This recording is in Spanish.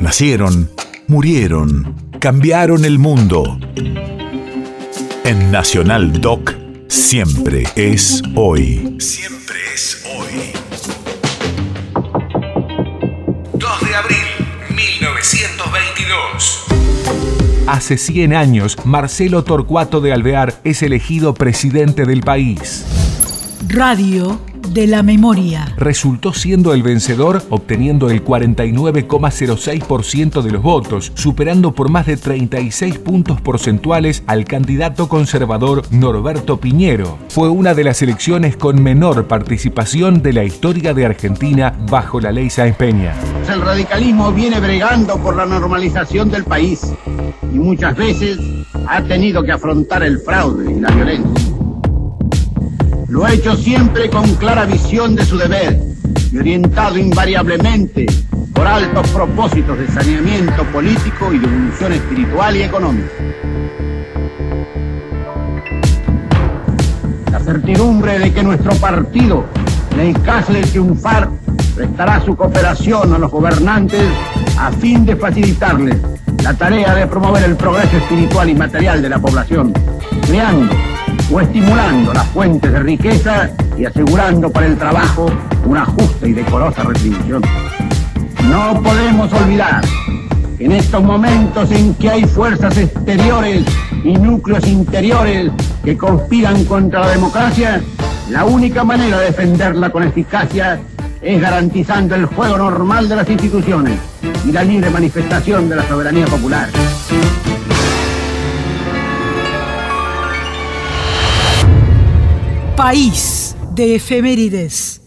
Nacieron, murieron, cambiaron el mundo. En Nacional Doc, siempre es hoy. Siempre es hoy. 2 de abril, 1922. Hace 100 años, Marcelo Torcuato de Alvear es elegido presidente del país. Radio de la memoria. Resultó siendo el vencedor, obteniendo el 49,06% de los votos, superando por más de 36 puntos porcentuales al candidato conservador Norberto Piñero. Fue una de las elecciones con menor participación de la historia de Argentina bajo la ley Sáenz Peña. El radicalismo viene bregando por la normalización del país y muchas veces ha tenido que afrontar el fraude y la violencia. Lo ha hecho siempre con clara visión de su deber y orientado invariablemente por altos propósitos de saneamiento político y de evolución espiritual y económica. La certidumbre de que nuestro partido, en el caso de triunfar, prestará su cooperación a los gobernantes a fin de facilitarles la tarea de promover el progreso espiritual y material de la población, creando o estimulando las fuentes de riqueza y asegurando para el trabajo una justa y decorosa retribución. No podemos olvidar que en estos momentos en que hay fuerzas exteriores y núcleos interiores que conspiran contra la democracia, la única manera de defenderla con eficacia es garantizando el juego normal de las instituciones y la libre manifestación de la soberanía popular. País de efemérides.